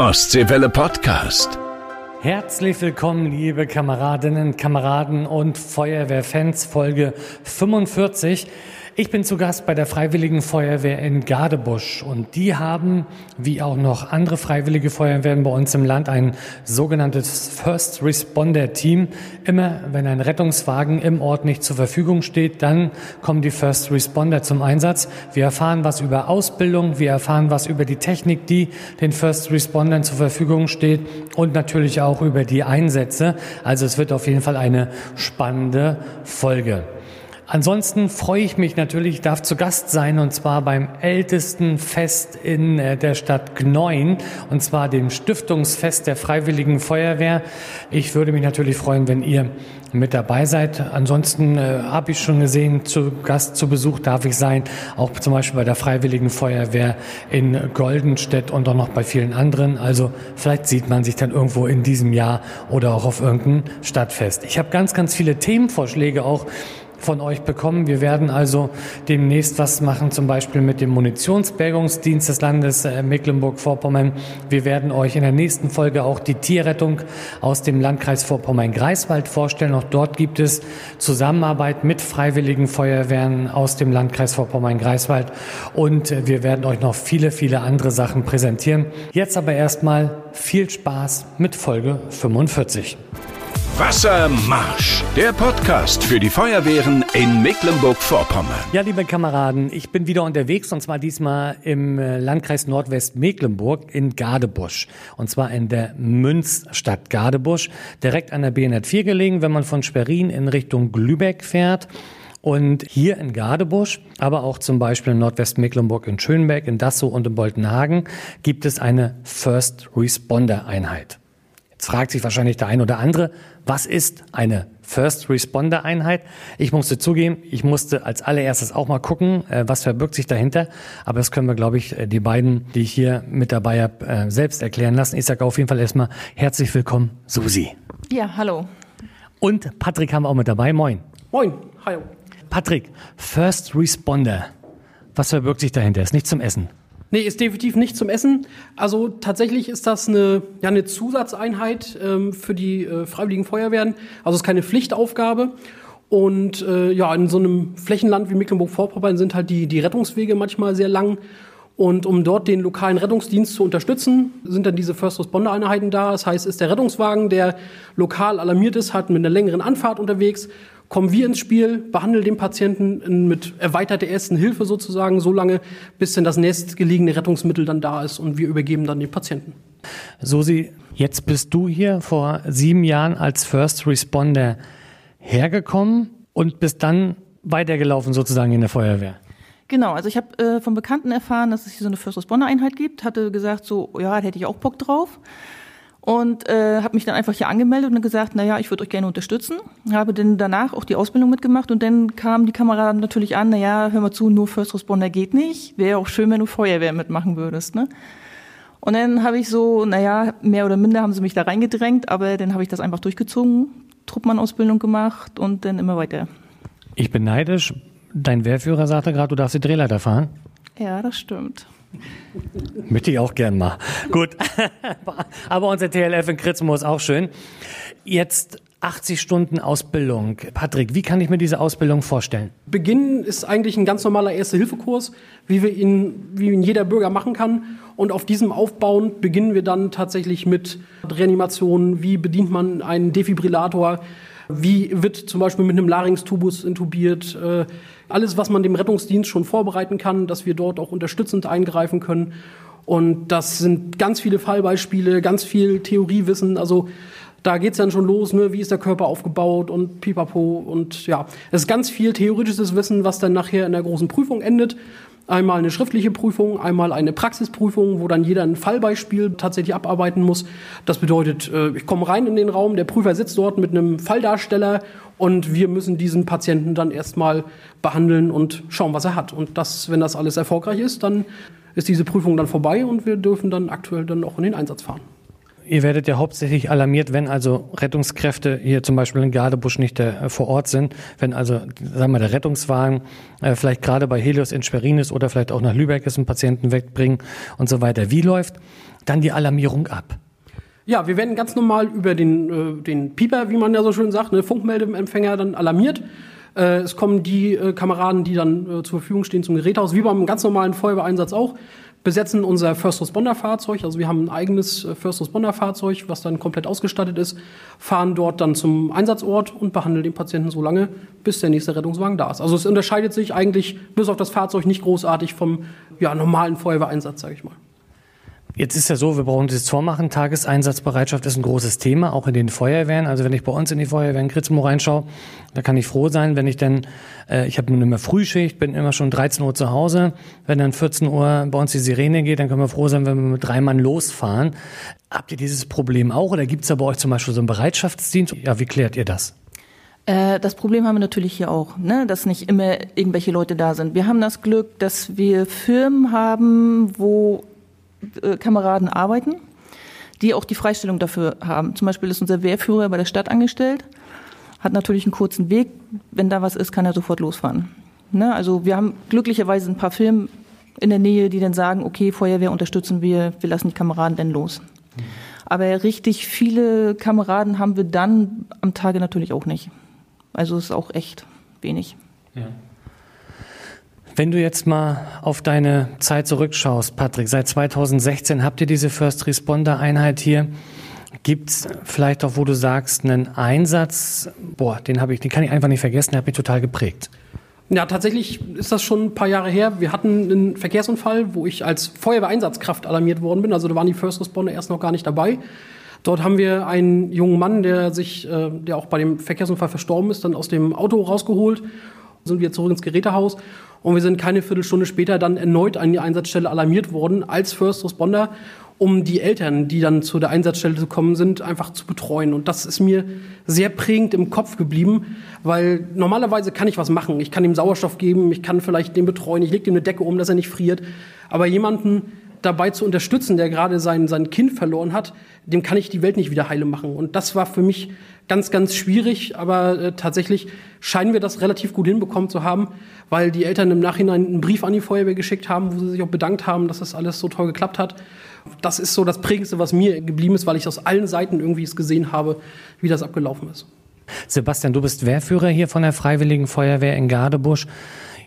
Ostseewelle Podcast. Herzlich willkommen, liebe Kameradinnen, Kameraden und Feuerwehrfans, Folge 45. Ich bin zu Gast bei der Freiwilligen Feuerwehr in Gardebusch und die haben, wie auch noch andere Freiwillige Feuerwehren bei uns im Land, ein sogenanntes First Responder Team. Immer wenn ein Rettungswagen im Ort nicht zur Verfügung steht, dann kommen die First Responder zum Einsatz. Wir erfahren was über Ausbildung, wir erfahren was über die Technik, die den First Respondern zur Verfügung steht und natürlich auch über die Einsätze. Also es wird auf jeden Fall eine spannende Folge. Ansonsten freue ich mich natürlich, ich darf zu Gast sein und zwar beim ältesten Fest in äh, der Stadt Gneun und zwar dem Stiftungsfest der Freiwilligen Feuerwehr. Ich würde mich natürlich freuen, wenn ihr mit dabei seid. Ansonsten äh, habe ich schon gesehen, zu Gast, zu Besuch darf ich sein, auch zum Beispiel bei der Freiwilligen Feuerwehr in Goldenstedt und auch noch bei vielen anderen. Also vielleicht sieht man sich dann irgendwo in diesem Jahr oder auch auf irgendein Stadtfest. Ich habe ganz, ganz viele Themenvorschläge auch von euch bekommen. Wir werden also demnächst was machen, zum Beispiel mit dem Munitionsbergungsdienst des Landes äh, Mecklenburg-Vorpommern. Wir werden euch in der nächsten Folge auch die Tierrettung aus dem Landkreis Vorpommern-Greifswald vorstellen. Auch dort gibt es Zusammenarbeit mit freiwilligen Feuerwehren aus dem Landkreis Vorpommern-Greifswald. Und äh, wir werden euch noch viele, viele andere Sachen präsentieren. Jetzt aber erstmal viel Spaß mit Folge 45. Wassermarsch, der Podcast für die Feuerwehren in Mecklenburg-Vorpommern. Ja, liebe Kameraden, ich bin wieder unterwegs und zwar diesmal im äh, Landkreis Nordwest-Mecklenburg in Gardebusch. Und zwar in der Münzstadt Gardebusch, direkt an der B104 gelegen, wenn man von Schwerin in Richtung Glübeck fährt. Und hier in Gardebusch, aber auch zum Beispiel in Nordwestmecklenburg in Schönberg, in Dassow und in Boltenhagen gibt es eine First Responder Einheit. Jetzt fragt sich wahrscheinlich der ein oder andere, was ist eine First Responder Einheit? Ich musste zugeben, ich musste als allererstes auch mal gucken, äh, was verbirgt sich dahinter. Aber das können wir, glaube ich, äh, die beiden, die ich hier mit dabei habe, äh, selbst erklären lassen. Ich sage auf jeden Fall erstmal herzlich willkommen, Susi. Ja, hallo. Und Patrick haben wir auch mit dabei. Moin. Moin, hallo. Patrick, First Responder. Was verbirgt sich dahinter? Ist nicht zum Essen. Nee, ist definitiv nicht zum Essen. Also tatsächlich ist das eine, ja, eine Zusatzeinheit ähm, für die äh, Freiwilligen Feuerwehren. Also es ist keine Pflichtaufgabe. Und äh, ja, in so einem Flächenland wie Mecklenburg-Vorpommern sind halt die, die Rettungswege manchmal sehr lang. Und um dort den lokalen Rettungsdienst zu unterstützen, sind dann diese First Responder Einheiten da. Das heißt, ist der Rettungswagen, der lokal alarmiert ist, hat mit einer längeren Anfahrt unterwegs kommen wir ins Spiel, behandeln den Patienten mit erweiterter ersten Hilfe sozusagen so lange, bis denn das nächstgelegene Rettungsmittel dann da ist und wir übergeben dann den Patienten. Susi, jetzt bist du hier vor sieben Jahren als First Responder hergekommen und bist dann weitergelaufen sozusagen in der Feuerwehr. Genau, also ich habe äh, von Bekannten erfahren, dass es hier so eine First Responder Einheit gibt, hatte gesagt so, ja, da hätte ich auch Bock drauf und äh, habe mich dann einfach hier angemeldet und gesagt, na ja, ich würde euch gerne unterstützen. Habe dann danach auch die Ausbildung mitgemacht und dann kam die Kamera natürlich an, na ja, hör mal zu, nur First Responder geht nicht. Wäre auch schön, wenn du Feuerwehr mitmachen würdest, ne? Und dann habe ich so, na ja, mehr oder minder haben sie mich da reingedrängt, aber dann habe ich das einfach durchgezogen, Truppmann-Ausbildung gemacht und dann immer weiter. Ich bin neidisch. Dein Wehrführer sagte gerade, du darfst die Drehleiter fahren. Ja, das stimmt. Möchte ich auch gern mal. Gut. Aber unser TLF in Kritzmo ist auch schön. Jetzt 80 Stunden Ausbildung. Patrick, wie kann ich mir diese Ausbildung vorstellen? Beginn ist eigentlich ein ganz normaler Erste-Hilfe-Kurs, wie wir ihn, wie ihn jeder Bürger machen kann. Und auf diesem aufbauend beginnen wir dann tatsächlich mit Reanimationen. Wie bedient man einen Defibrillator? Wie wird zum Beispiel mit einem Larynx-Tubus intubiert? Äh, alles, was man dem Rettungsdienst schon vorbereiten kann, dass wir dort auch unterstützend eingreifen können. Und das sind ganz viele Fallbeispiele, ganz viel Theoriewissen. Also da geht's dann schon los, ne? wie ist der Körper aufgebaut und pipapo. Und ja, es ist ganz viel theoretisches Wissen, was dann nachher in der großen Prüfung endet. Einmal eine schriftliche Prüfung, einmal eine Praxisprüfung, wo dann jeder ein Fallbeispiel tatsächlich abarbeiten muss. Das bedeutet, äh, ich komme rein in den Raum, der Prüfer sitzt dort mit einem Falldarsteller und wir müssen diesen Patienten dann erstmal behandeln und schauen, was er hat. Und das, wenn das alles erfolgreich ist, dann ist diese Prüfung dann vorbei und wir dürfen dann aktuell dann auch in den Einsatz fahren. Ihr werdet ja hauptsächlich alarmiert, wenn also Rettungskräfte hier zum Beispiel in Gardebusch nicht äh, vor Ort sind, wenn also, sagen wir, der Rettungswagen äh, vielleicht gerade bei Helios in Schwerin ist oder vielleicht auch nach Lübeck ist, einen Patienten wegbringen und so weiter. Wie läuft dann die Alarmierung ab? Ja, wir werden ganz normal über den, äh, den Pieper, wie man ja so schön sagt, ne, Funkmeldeempfänger dann alarmiert. Äh, es kommen die äh, Kameraden, die dann äh, zur Verfügung stehen zum Gerätehaus, wie beim ganz normalen Feuerwehreinsatz auch, besetzen unser First Responder Fahrzeug. Also wir haben ein eigenes äh, First Responder Fahrzeug, was dann komplett ausgestattet ist, fahren dort dann zum Einsatzort und behandeln den Patienten so lange, bis der nächste Rettungswagen da ist. Also es unterscheidet sich eigentlich bis auf das Fahrzeug nicht großartig vom ja, normalen Feuerwehreinsatz, sage ich mal. Jetzt ist ja so, wir brauchen dieses vormachen. Tageseinsatzbereitschaft ist ein großes Thema, auch in den Feuerwehren. Also wenn ich bei uns in die Feuerwehren Kritzmo reinschaue, da kann ich froh sein, wenn ich dann, äh, ich habe nun immer Frühschicht, bin immer schon 13 Uhr zu Hause. Wenn dann 14 Uhr bei uns die Sirene geht, dann können wir froh sein, wenn wir mit drei Mann losfahren. Habt ihr dieses Problem auch oder gibt es da bei euch zum Beispiel so einen Bereitschaftsdienst? Ja, wie klärt ihr das? Äh, das Problem haben wir natürlich hier auch, ne? dass nicht immer irgendwelche Leute da sind. Wir haben das Glück, dass wir Firmen haben, wo Kameraden arbeiten, die auch die Freistellung dafür haben. Zum Beispiel ist unser Wehrführer bei der Stadt angestellt, hat natürlich einen kurzen Weg. Wenn da was ist, kann er sofort losfahren. Ne? Also wir haben glücklicherweise ein paar Firmen in der Nähe, die dann sagen, okay, Feuerwehr unterstützen wir, wir lassen die Kameraden denn los. Aber richtig viele Kameraden haben wir dann am Tage natürlich auch nicht. Also es ist auch echt wenig. Ja. Wenn du jetzt mal auf deine Zeit zurückschaust, Patrick, seit 2016 habt ihr diese First Responder Einheit hier. Gibt es vielleicht auch, wo du sagst, einen Einsatz, boah, den habe ich, den kann ich einfach nicht vergessen, der hat mich total geprägt. Ja, tatsächlich ist das schon ein paar Jahre her. Wir hatten einen Verkehrsunfall, wo ich als Feuerwehreinsatzkraft alarmiert worden bin. Also da waren die First Responder erst noch gar nicht dabei. Dort haben wir einen jungen Mann, der sich, äh, der auch bei dem Verkehrsunfall verstorben ist, dann aus dem Auto rausgeholt. Sind wir zurück ins Gerätehaus und wir sind keine Viertelstunde später dann erneut an die Einsatzstelle alarmiert worden als First Responder, um die Eltern, die dann zu der Einsatzstelle gekommen sind, einfach zu betreuen. Und das ist mir sehr prägend im Kopf geblieben, weil normalerweise kann ich was machen. Ich kann ihm Sauerstoff geben, ich kann vielleicht den betreuen, ich lege ihm eine Decke um, dass er nicht friert. Aber jemanden dabei zu unterstützen, der gerade sein, sein Kind verloren hat, dem kann ich die Welt nicht wieder heile machen. Und das war für mich ganz, ganz schwierig, aber äh, tatsächlich scheinen wir das relativ gut hinbekommen zu haben, weil die Eltern im Nachhinein einen Brief an die Feuerwehr geschickt haben, wo sie sich auch bedankt haben, dass das alles so toll geklappt hat. Das ist so das Prägendste, was mir geblieben ist, weil ich aus allen Seiten irgendwie es gesehen habe, wie das abgelaufen ist. Sebastian, du bist Wehrführer hier von der Freiwilligen Feuerwehr in Gardebusch.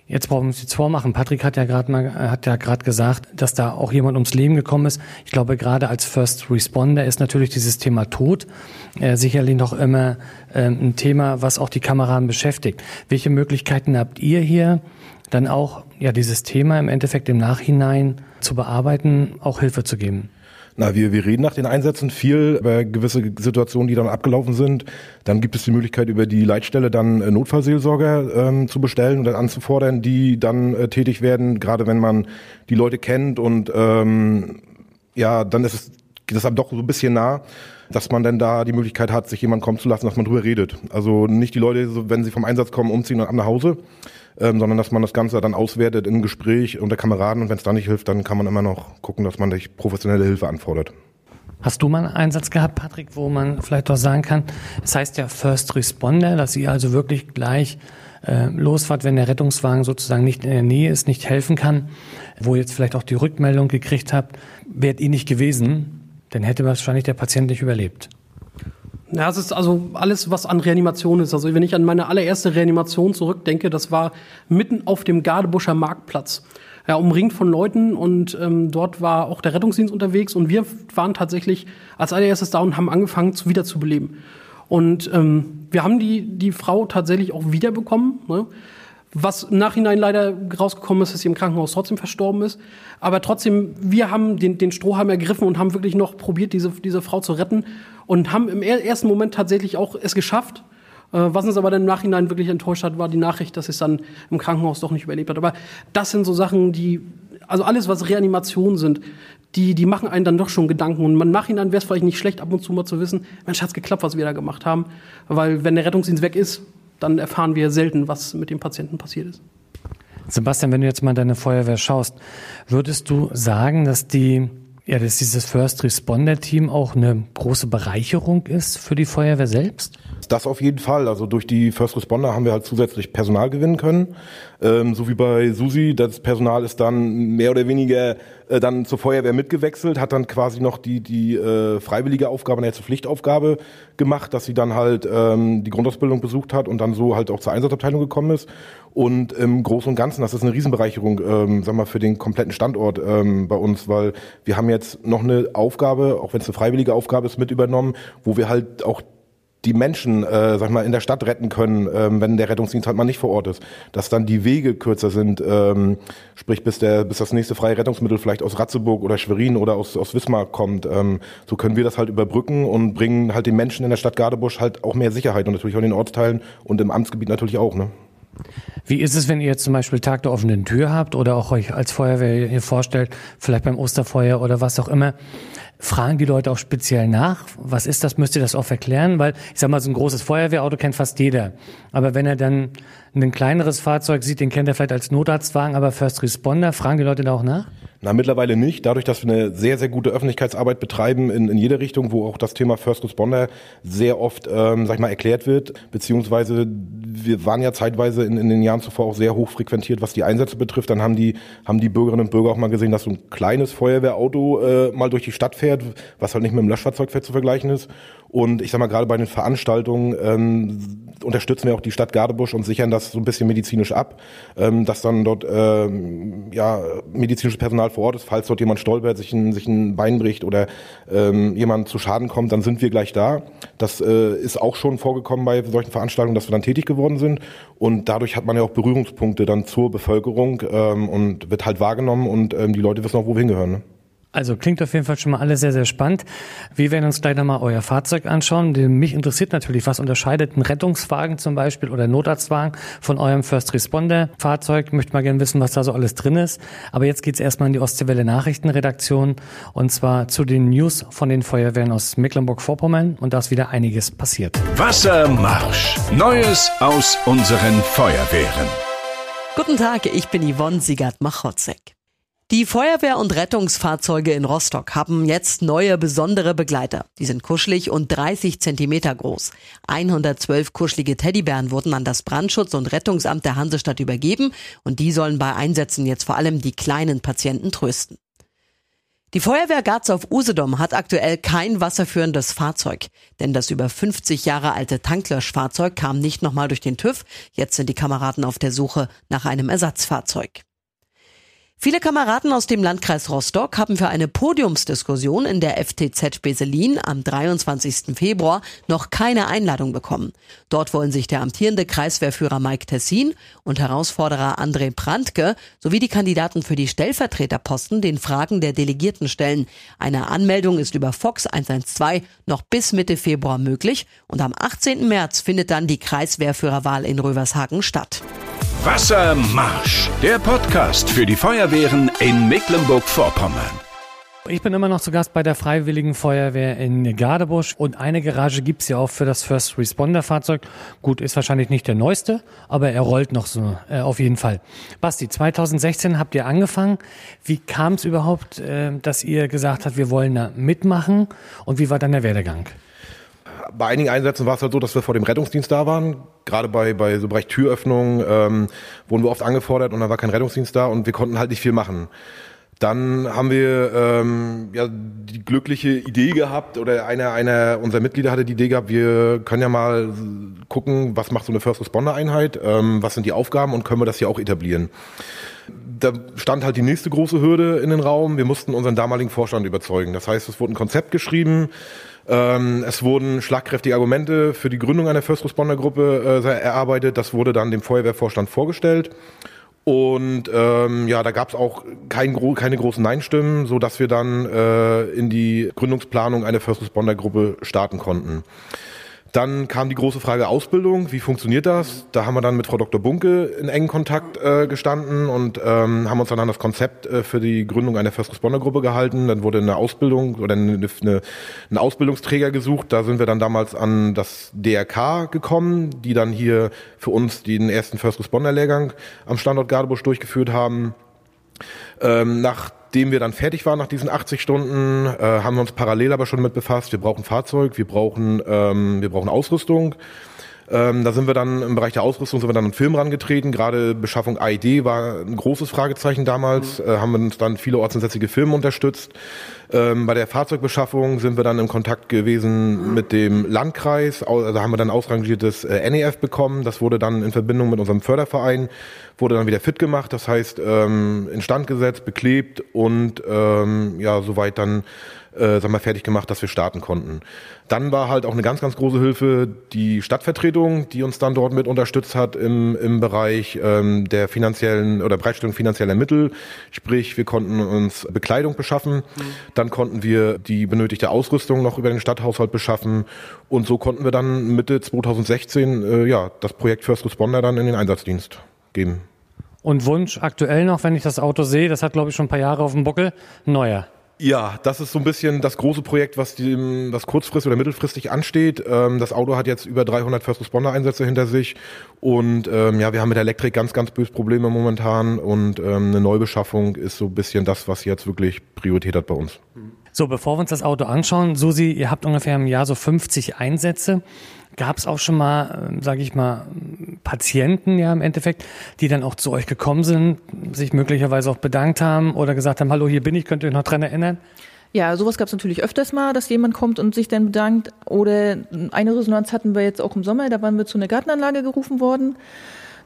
Jetzt brauchen wir uns jetzt vormachen. Patrick hat ja gerade mal, äh, hat ja gerade gesagt, dass da auch jemand ums Leben gekommen ist. Ich glaube, gerade als First Responder ist natürlich dieses Thema Tod äh, sicherlich noch immer äh, ein Thema, was auch die Kameraden beschäftigt. Welche Möglichkeiten habt ihr hier, dann auch ja dieses Thema im Endeffekt im Nachhinein zu bearbeiten, auch Hilfe zu geben? Na, wir, wir reden nach den Einsätzen viel über gewisse Situationen, die dann abgelaufen sind. Dann gibt es die Möglichkeit, über die Leitstelle dann äh, Notfallseelsorger ähm, zu bestellen und dann anzufordern, die dann äh, tätig werden, gerade wenn man die Leute kennt und ähm, ja, dann ist es einem doch so ein bisschen nah, dass man dann da die Möglichkeit hat, sich jemand kommen zu lassen, dass man drüber redet. Also nicht die Leute, wenn sie vom Einsatz kommen, umziehen und ab nach Hause, ähm, sondern dass man das Ganze dann auswertet im Gespräch unter Kameraden und wenn es da nicht hilft, dann kann man immer noch gucken, dass man sich professionelle Hilfe anfordert. Hast du mal einen Einsatz gehabt, Patrick, wo man vielleicht auch sagen kann, es heißt ja First Responder, dass ihr also wirklich gleich äh, losfahrt, wenn der Rettungswagen sozusagen nicht in der Nähe ist, nicht helfen kann, wo ihr jetzt vielleicht auch die Rückmeldung gekriegt habt, wärt ihr nicht gewesen, dann hätte wahrscheinlich der Patient nicht überlebt. Ja, es ist also alles, was an Reanimation ist. Also wenn ich an meine allererste Reanimation zurückdenke, das war mitten auf dem Gardebuscher Marktplatz. Ja, umringt von Leuten und ähm, dort war auch der Rettungsdienst unterwegs und wir waren tatsächlich als allererstes da und haben angefangen, zu wiederzubeleben. Und ähm, wir haben die, die Frau tatsächlich auch wiederbekommen. Ne? Was im Nachhinein leider rausgekommen ist, dass sie im Krankenhaus trotzdem verstorben ist. Aber trotzdem, wir haben den, den Strohhalm ergriffen und haben wirklich noch probiert, diese, diese Frau zu retten und haben im ersten Moment tatsächlich auch es geschafft. Äh, was uns aber dann im Nachhinein wirklich enttäuscht hat, war die Nachricht, dass es dann im Krankenhaus doch nicht überlebt hat. Aber das sind so Sachen, die, also alles, was Reanimation sind, die, die machen einen dann doch schon Gedanken. Und im Nachhinein wäre es vielleicht nicht schlecht, ab und zu mal zu wissen, Mensch, hat's geklappt, was wir da gemacht haben. Weil wenn der Rettungsdienst weg ist, dann erfahren wir selten, was mit dem Patienten passiert ist. Sebastian, wenn du jetzt mal deine Feuerwehr schaust, würdest du sagen, dass die Ja, dass dieses First Responder Team auch eine große Bereicherung ist für die Feuerwehr selbst? Das auf jeden Fall. Also durch die First Responder haben wir halt zusätzlich Personal gewinnen können. Ähm, so wie bei Susi, das Personal ist dann mehr oder weniger äh, dann zur Feuerwehr mitgewechselt, hat dann quasi noch die, die äh, freiwillige Aufgabe, eine zur Pflichtaufgabe gemacht, dass sie dann halt ähm, die Grundausbildung besucht hat und dann so halt auch zur Einsatzabteilung gekommen ist. Und im Großen und Ganzen, das ist eine Riesenbereicherung, ähm, sag mal, für den kompletten Standort ähm, bei uns, weil wir haben jetzt noch eine Aufgabe, auch wenn es eine freiwillige Aufgabe ist, mit übernommen, wo wir halt auch die Menschen, äh, sag mal, in der Stadt retten können, ähm, wenn der Rettungsdienst halt mal nicht vor Ort ist. Dass dann die Wege kürzer sind, ähm, sprich bis der, bis das nächste freie Rettungsmittel vielleicht aus Ratzeburg oder Schwerin oder aus, aus Wismar kommt. Ähm, so können wir das halt überbrücken und bringen halt den Menschen in der Stadt Gardebusch halt auch mehr Sicherheit und natürlich auch in den Ortsteilen und im Amtsgebiet natürlich auch, ne? Wie ist es, wenn ihr zum Beispiel Tag der offenen Tür habt oder auch euch als Feuerwehr hier vorstellt, vielleicht beim Osterfeuer oder was auch immer? Fragen die Leute auch speziell nach? Was ist das? Müsst ihr das auch erklären? Weil ich sag mal, so ein großes Feuerwehrauto kennt fast jeder. Aber wenn er dann ein kleineres Fahrzeug sieht, den kennt er vielleicht als Notarztwagen, aber First Responder, fragen die Leute da auch nach? Na, mittlerweile nicht. Dadurch, dass wir eine sehr, sehr gute Öffentlichkeitsarbeit betreiben in, in jede Richtung, wo auch das Thema First Responder sehr oft, ähm, sag ich mal, erklärt wird, beziehungsweise wir waren ja zeitweise in, in den Jahren zuvor auch sehr hoch frequentiert, was die Einsätze betrifft. Dann haben die, haben die Bürgerinnen und Bürger auch mal gesehen, dass so ein kleines Feuerwehrauto äh, mal durch die Stadt fährt, was halt nicht mit einem Löschfahrzeug zu vergleichen ist. Und ich sag mal, gerade bei den Veranstaltungen ähm, unterstützen wir auch die Stadt Gardebusch und sichern das so ein bisschen medizinisch ab, ähm, dass dann dort ähm, ja, medizinisches Personal vor Ort ist. Falls dort jemand stolpert, sich ein, sich ein Bein bricht oder ähm, jemand zu Schaden kommt, dann sind wir gleich da. Das äh, ist auch schon vorgekommen bei solchen Veranstaltungen, dass wir dann tätig geworden sind. Und dadurch hat man ja auch Berührungspunkte dann zur Bevölkerung ähm, und wird halt wahrgenommen und ähm, die Leute wissen auch, wo wir hingehören. Ne? Also klingt auf jeden Fall schon mal alles sehr, sehr spannend. Wir werden uns gleich nochmal euer Fahrzeug anschauen. Mich interessiert natürlich, was unterscheidet ein Rettungswagen zum Beispiel oder Notarztwagen von eurem First Responder Fahrzeug. Ich möchte mal gerne wissen, was da so alles drin ist. Aber jetzt geht's erstmal in die Ostseewelle Nachrichtenredaktion und zwar zu den News von den Feuerwehren aus Mecklenburg-Vorpommern und da ist wieder einiges passiert. Wassermarsch. Neues aus unseren Feuerwehren. Guten Tag, ich bin Yvonne Sigard-Machotzek. Die Feuerwehr- und Rettungsfahrzeuge in Rostock haben jetzt neue besondere Begleiter. Die sind kuschelig und 30 Zentimeter groß. 112 kuschelige Teddybären wurden an das Brandschutz- und Rettungsamt der Hansestadt übergeben und die sollen bei Einsätzen jetzt vor allem die kleinen Patienten trösten. Die Feuerwehr Garz auf Usedom hat aktuell kein wasserführendes Fahrzeug, denn das über 50 Jahre alte Tanklöschfahrzeug kam nicht nochmal durch den TÜV. Jetzt sind die Kameraden auf der Suche nach einem Ersatzfahrzeug. Viele Kameraden aus dem Landkreis Rostock haben für eine Podiumsdiskussion in der FTZ Beselin am 23. Februar noch keine Einladung bekommen. Dort wollen sich der amtierende Kreiswehrführer Mike Tessin und Herausforderer André Prantke sowie die Kandidaten für die Stellvertreterposten den Fragen der Delegierten stellen. Eine Anmeldung ist über Fox 112 noch bis Mitte Februar möglich und am 18. März findet dann die Kreiswehrführerwahl in Rövershagen statt. Wassermarsch, der Podcast für die Feuerwehren in Mecklenburg-Vorpommern. Ich bin immer noch zu Gast bei der Freiwilligen Feuerwehr in Gardebusch und eine Garage gibt's ja auch für das First Responder Fahrzeug. Gut, ist wahrscheinlich nicht der neueste, aber er rollt noch so, äh, auf jeden Fall. Basti, 2016 habt ihr angefangen. Wie kam es überhaupt, äh, dass ihr gesagt habt, wir wollen da mitmachen und wie war dann der Werdegang? Bei einigen Einsätzen war es halt so, dass wir vor dem Rettungsdienst da waren. Gerade bei, bei so Bereich Türöffnung ähm, wurden wir oft angefordert und dann war kein Rettungsdienst da und wir konnten halt nicht viel machen. Dann haben wir ähm, ja, die glückliche Idee gehabt oder einer, einer unserer Mitglieder hatte die Idee gehabt, wir können ja mal gucken, was macht so eine First Responder Einheit, ähm, was sind die Aufgaben und können wir das hier auch etablieren. Da stand halt die nächste große Hürde in den Raum. Wir mussten unseren damaligen Vorstand überzeugen. Das heißt, es wurde ein Konzept geschrieben, ähm, es wurden schlagkräftige Argumente für die Gründung einer First Responder Gruppe äh, erarbeitet. Das wurde dann dem Feuerwehrvorstand vorgestellt. Und ähm, ja, da gab es auch kein, keine großen Nein-Stimmen, so dass wir dann äh, in die Gründungsplanung einer First Responder Gruppe starten konnten. Dann kam die große Frage Ausbildung. Wie funktioniert das? Da haben wir dann mit Frau Dr. Bunke in engen Kontakt äh, gestanden und ähm, haben uns dann an das Konzept äh, für die Gründung einer First Responder Gruppe gehalten. Dann wurde eine Ausbildung oder eine, eine, eine Ausbildungsträger gesucht. Da sind wir dann damals an das DRK gekommen, die dann hier für uns den ersten First Responder Lehrgang am Standort Gardebusch durchgeführt haben. Ähm, nach Nachdem wir dann fertig waren nach diesen 80 Stunden, äh, haben wir uns parallel aber schon mit befasst. Wir brauchen Fahrzeug, wir brauchen, ähm, wir brauchen Ausrüstung. Ähm, da sind wir dann im Bereich der Ausrüstung sind wir dann an Film rangetreten. Gerade Beschaffung AID war ein großes Fragezeichen damals. Mhm. Äh, haben wir uns dann viele ortsansässige Firmen unterstützt. Ähm, bei der Fahrzeugbeschaffung sind wir dann im Kontakt gewesen mhm. mit dem Landkreis. Also haben wir dann ausrangiertes äh, NEF bekommen. Das wurde dann in Verbindung mit unserem Förderverein wurde dann wieder fit gemacht. Das heißt ähm, instand gesetzt, beklebt und ähm, ja soweit dann äh, sagen wir, fertig gemacht, dass wir starten konnten. Dann war halt auch eine ganz, ganz große Hilfe die Stadtvertretung, die uns dann dort mit unterstützt hat im, im Bereich ähm, der finanziellen oder Bereitstellung finanzieller Mittel. Sprich, wir konnten uns Bekleidung beschaffen, mhm. dann konnten wir die benötigte Ausrüstung noch über den Stadthaushalt beschaffen und so konnten wir dann Mitte 2016 äh, ja das Projekt First Responder dann in den Einsatzdienst geben. Und Wunsch aktuell noch, wenn ich das Auto sehe, das hat glaube ich schon ein paar Jahre auf dem Buckel, neuer. Ja, das ist so ein bisschen das große Projekt, was, die, was kurzfristig oder mittelfristig ansteht. Ähm, das Auto hat jetzt über 300 First Responder Einsätze hinter sich und ähm, ja, wir haben mit Elektrik ganz, ganz böse Probleme momentan und ähm, eine Neubeschaffung ist so ein bisschen das, was jetzt wirklich Priorität hat bei uns. So, bevor wir uns das Auto anschauen, Susi, ihr habt ungefähr im Jahr so 50 Einsätze. Gab es auch schon mal, ähm, sage ich mal, Patienten ja im Endeffekt, die dann auch zu euch gekommen sind, sich möglicherweise auch bedankt haben oder gesagt haben, hallo, hier bin ich, könnt ihr euch noch dran erinnern? Ja, sowas gab es natürlich öfters mal, dass jemand kommt und sich dann bedankt. Oder eine Resonanz hatten wir jetzt auch im Sommer, da waren wir zu einer Gartenanlage gerufen worden.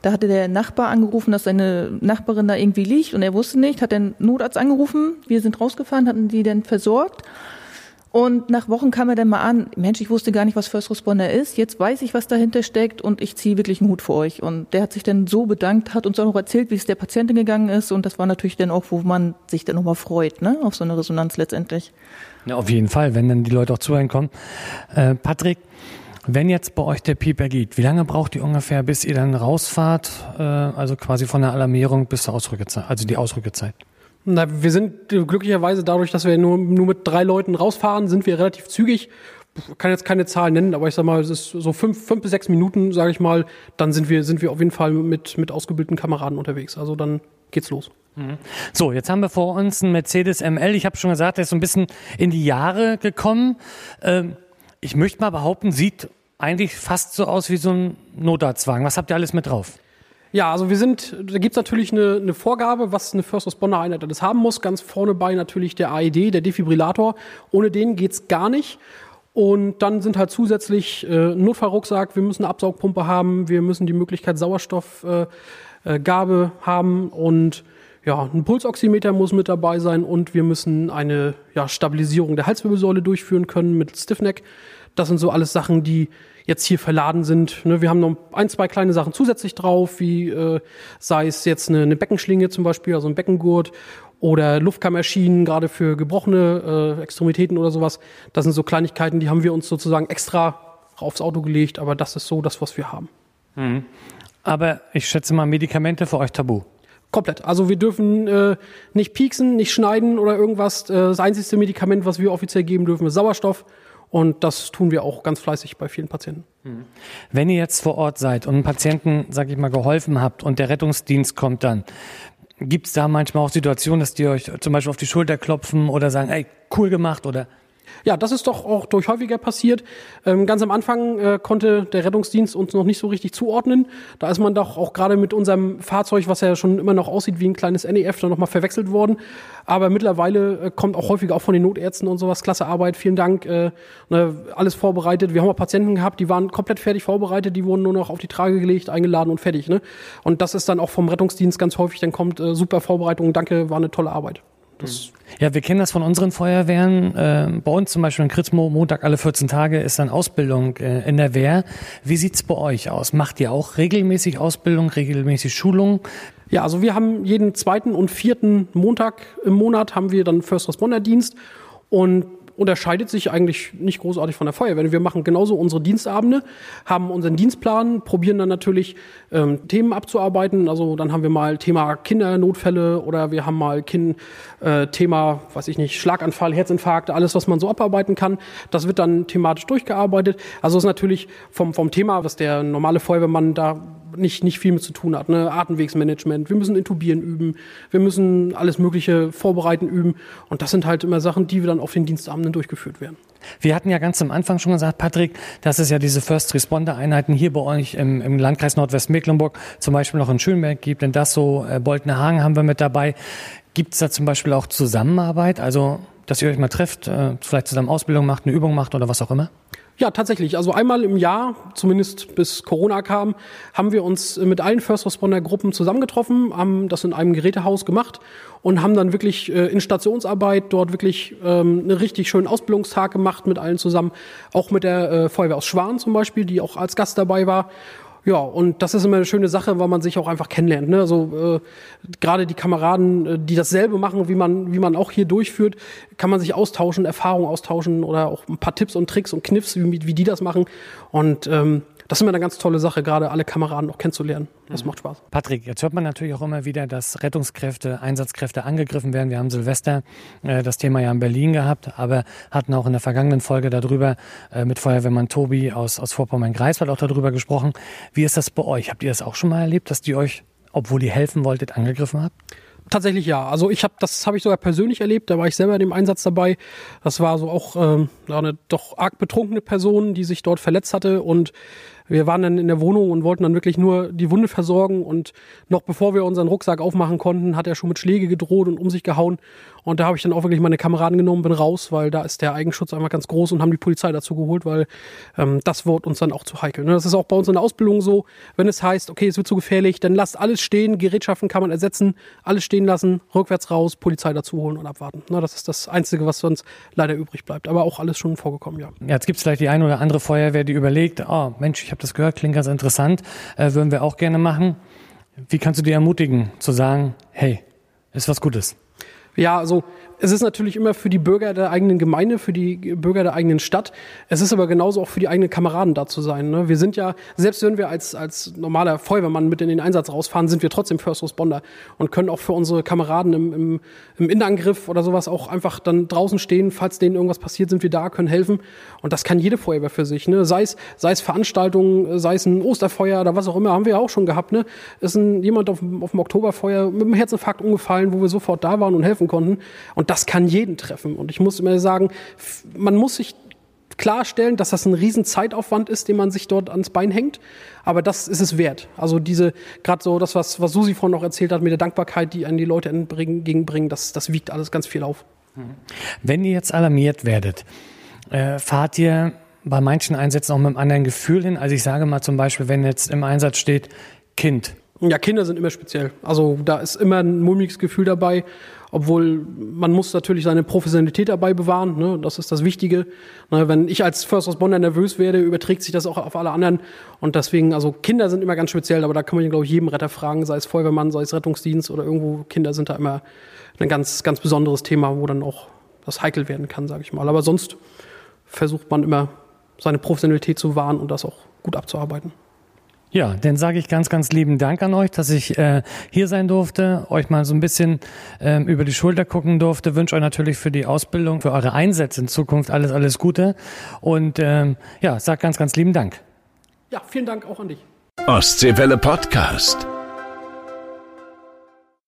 Da hatte der Nachbar angerufen, dass seine Nachbarin da irgendwie liegt und er wusste nicht, hat den Notarzt angerufen. Wir sind rausgefahren, hatten die dann versorgt. Und nach Wochen kam er dann mal an, Mensch, ich wusste gar nicht, was First Responder ist. Jetzt weiß ich, was dahinter steckt und ich ziehe wirklich einen Hut für euch. Und der hat sich dann so bedankt, hat uns auch noch erzählt, wie es der Patientin gegangen ist. Und das war natürlich dann auch, wo man sich dann nochmal freut, ne, auf so eine Resonanz letztendlich. Ja, auf jeden Fall, wenn dann die Leute auch zu einem kommen. Äh, Patrick, wenn jetzt bei euch der Pieper geht, wie lange braucht ihr ungefähr, bis ihr dann rausfahrt? Äh, also quasi von der Alarmierung bis zur Ausrückezeit, also die Ausrückezeit? Na, wir sind glücklicherweise dadurch, dass wir nur, nur mit drei Leuten rausfahren, sind wir relativ zügig. Ich kann jetzt keine Zahlen nennen, aber ich sag mal, es ist so fünf, fünf bis sechs Minuten, sage ich mal, dann sind wir, sind wir auf jeden Fall mit, mit ausgebildeten Kameraden unterwegs. Also dann geht's los. Mhm. So, jetzt haben wir vor uns einen Mercedes ML. Ich habe schon gesagt, der ist so ein bisschen in die Jahre gekommen. Ähm, ich möchte mal behaupten, sieht eigentlich fast so aus wie so ein Notarztwagen. Was habt ihr alles mit drauf? Ja, also wir sind, da gibt's natürlich eine, eine Vorgabe, was eine First Responder Einheit alles haben muss. Ganz vorne bei natürlich der AED, der Defibrillator. Ohne den geht's gar nicht. Und dann sind halt zusätzlich äh, Notfallrucksack, wir müssen eine Absaugpumpe haben, wir müssen die Möglichkeit Sauerstoffgabe äh, äh, haben und ja, ein Pulsoximeter muss mit dabei sein und wir müssen eine ja, Stabilisierung der Halswirbelsäule durchführen können mit Stiffneck. Das sind so alles Sachen, die jetzt hier verladen sind. Ne, wir haben noch ein, zwei kleine Sachen zusätzlich drauf, wie äh, sei es jetzt eine, eine Beckenschlinge zum Beispiel, also ein Beckengurt oder Luftkammerschienen, gerade für gebrochene äh, Extremitäten oder sowas. Das sind so Kleinigkeiten, die haben wir uns sozusagen extra aufs Auto gelegt, aber das ist so das, was wir haben. Mhm. Aber ich schätze mal, Medikamente für euch tabu. Komplett. Also wir dürfen äh, nicht pieksen, nicht schneiden oder irgendwas. Äh, das einzige Medikament, was wir offiziell geben dürfen, ist Sauerstoff. Und das tun wir auch ganz fleißig bei vielen Patienten. Mhm. Wenn ihr jetzt vor Ort seid und einem Patienten, sag ich mal, geholfen habt und der Rettungsdienst kommt dann, gibt es da manchmal auch Situationen, dass die euch zum Beispiel auf die Schulter klopfen oder sagen, ey, cool gemacht oder ja, das ist doch auch durch häufiger passiert. Ähm, ganz am Anfang äh, konnte der Rettungsdienst uns noch nicht so richtig zuordnen. Da ist man doch auch gerade mit unserem Fahrzeug, was ja schon immer noch aussieht wie ein kleines NEF, dann nochmal verwechselt worden. Aber mittlerweile äh, kommt auch häufiger auch von den Notärzten und sowas. Klasse Arbeit, vielen Dank. Äh, ne, alles vorbereitet. Wir haben auch Patienten gehabt, die waren komplett fertig vorbereitet, die wurden nur noch auf die Trage gelegt, eingeladen und fertig. Ne? Und das ist dann auch vom Rettungsdienst ganz häufig, dann kommt äh, super Vorbereitung, danke, war eine tolle Arbeit. Das ja, wir kennen das von unseren Feuerwehren. Äh, bei uns zum Beispiel in Kritzmo, Montag alle 14 Tage ist dann Ausbildung äh, in der Wehr. Wie sieht's bei euch aus? Macht ihr auch regelmäßig Ausbildung, regelmäßig Schulung? Ja, also wir haben jeden zweiten und vierten Montag im Monat haben wir dann First Responder Dienst und unterscheidet sich eigentlich nicht großartig von der Feuerwehr. Wir machen genauso unsere Dienstabende, haben unseren Dienstplan, probieren dann natürlich ähm, Themen abzuarbeiten. Also dann haben wir mal Thema Kindernotfälle oder wir haben mal kind, äh, Thema, weiß ich nicht, Schlaganfall, Herzinfarkt, alles, was man so abarbeiten kann. Das wird dann thematisch durchgearbeitet. Also ist natürlich vom, vom Thema, was der normale Feuerwehrmann da nicht, nicht viel mit zu tun hat. Ne? Atemwegsmanagement, wir müssen intubieren üben, wir müssen alles Mögliche vorbereiten üben. Und das sind halt immer Sachen, die wir dann auf den Dienstabenden durchgeführt werden. Wir hatten ja ganz am Anfang schon gesagt, Patrick, dass es ja diese First Responder Einheiten hier bei euch im, im Landkreis Nordwestmecklenburg zum Beispiel noch in Schönberg gibt. Denn das so, äh, Boltener Hagen haben wir mit dabei. Gibt es da zum Beispiel auch Zusammenarbeit? Also, dass ihr euch mal trefft, äh, vielleicht zusammen Ausbildung macht, eine Übung macht oder was auch immer? Ja, tatsächlich. Also einmal im Jahr, zumindest bis Corona kam, haben wir uns mit allen First Responder Gruppen zusammengetroffen, haben das in einem Gerätehaus gemacht und haben dann wirklich äh, in Stationsarbeit dort wirklich ähm, einen richtig schönen Ausbildungstag gemacht mit allen zusammen. Auch mit der äh, Feuerwehr aus Schwan zum Beispiel, die auch als Gast dabei war. Ja, und das ist immer eine schöne Sache, weil man sich auch einfach kennenlernt. Ne? Also äh, gerade die Kameraden, äh, die dasselbe machen, wie man, wie man auch hier durchführt, kann man sich austauschen, Erfahrungen austauschen oder auch ein paar Tipps und Tricks und Kniffs, wie, wie die das machen. Und ähm, das ist immer eine ganz tolle Sache, gerade alle Kameraden auch kennenzulernen. Das mhm. macht Spaß. Patrick, jetzt hört man natürlich auch immer wieder, dass Rettungskräfte, Einsatzkräfte angegriffen werden. Wir haben Silvester äh, das Thema ja in Berlin gehabt, aber hatten auch in der vergangenen Folge darüber äh, mit Feuerwehrmann Tobi aus, aus Vorpommern-Greifswald auch darüber gesprochen. Wie ist das bei euch? Habt ihr das auch schon mal erlebt, dass die euch, obwohl ihr helfen wolltet, angegriffen habt? Tatsächlich ja. Also ich habe das habe ich sogar persönlich erlebt. Da war ich selber in dem Einsatz dabei. Das war so auch ähm, eine doch arg betrunkene Person, die sich dort verletzt hatte und wir waren dann in der Wohnung und wollten dann wirklich nur die Wunde versorgen und noch bevor wir unseren Rucksack aufmachen konnten, hat er schon mit Schläge gedroht und um sich gehauen. Und da habe ich dann auch wirklich meine Kameraden genommen, bin raus, weil da ist der Eigenschutz einfach ganz groß und haben die Polizei dazu geholt, weil ähm, das wird uns dann auch zu heikel. Ne? Das ist auch bei uns in der Ausbildung so, wenn es heißt, okay, es wird zu gefährlich, dann lasst alles stehen, Gerätschaften kann man ersetzen, alles stehen lassen, rückwärts raus, Polizei dazu holen und abwarten. Ne? Das ist das Einzige, was sonst leider übrig bleibt. Aber auch alles schon vorgekommen, ja. ja jetzt gibt es vielleicht die eine oder andere Feuerwehr, die überlegt, oh Mensch, ich habe das gehört, klingt ganz interessant, äh, würden wir auch gerne machen. Wie kannst du dir ermutigen, zu sagen, hey, ist was Gutes? Ja, also es ist natürlich immer für die Bürger der eigenen Gemeinde, für die Bürger der eigenen Stadt. Es ist aber genauso auch für die eigenen Kameraden da zu sein. Ne? Wir sind ja, selbst wenn wir als, als normaler Feuerwehrmann mit in den Einsatz rausfahren, sind wir trotzdem First Responder und können auch für unsere Kameraden im, im, im Innenangriff oder sowas auch einfach dann draußen stehen. Falls denen irgendwas passiert, sind wir da, können helfen. Und das kann jede Feuerwehr für sich. Ne? Sei, es, sei es Veranstaltungen, sei es ein Osterfeuer oder was auch immer, haben wir ja auch schon gehabt. Ne? Ist ein, jemand auf, auf dem Oktoberfeuer mit einem Herzinfarkt umgefallen, wo wir sofort da waren und helfen konnten. Und das kann jeden treffen. Und ich muss immer sagen, man muss sich klarstellen, dass das ein riesen Zeitaufwand ist, den man sich dort ans Bein hängt. Aber das ist es wert. Also diese, gerade so das, was, was Susi vorhin noch erzählt hat, mit der Dankbarkeit, die an die Leute entgegenbringen, das, das wiegt alles ganz viel auf. Wenn ihr jetzt alarmiert werdet, äh, fahrt ihr bei manchen Einsätzen auch mit einem anderen Gefühl hin? Also ich sage mal zum Beispiel, wenn jetzt im Einsatz steht, Kind. Ja, Kinder sind immer speziell. Also da ist immer ein mulmiges Gefühl dabei obwohl man muss natürlich seine Professionalität dabei bewahren, ne? das ist das Wichtige. Ne? Wenn ich als First Responder nervös werde, überträgt sich das auch auf alle anderen und deswegen, also Kinder sind immer ganz speziell, aber da kann man glaube ich jedem Retter fragen, sei es Feuerwehrmann, sei es Rettungsdienst oder irgendwo, Kinder sind da immer ein ganz, ganz besonderes Thema, wo dann auch das heikel werden kann, sage ich mal. Aber sonst versucht man immer seine Professionalität zu wahren und das auch gut abzuarbeiten. Ja, dann sage ich ganz, ganz lieben Dank an euch, dass ich äh, hier sein durfte, euch mal so ein bisschen ähm, über die Schulter gucken durfte. Wünsche euch natürlich für die Ausbildung, für eure Einsätze in Zukunft alles, alles Gute. Und ähm, ja, sag ganz, ganz lieben Dank. Ja, vielen Dank auch an dich. Ostseewelle Podcast.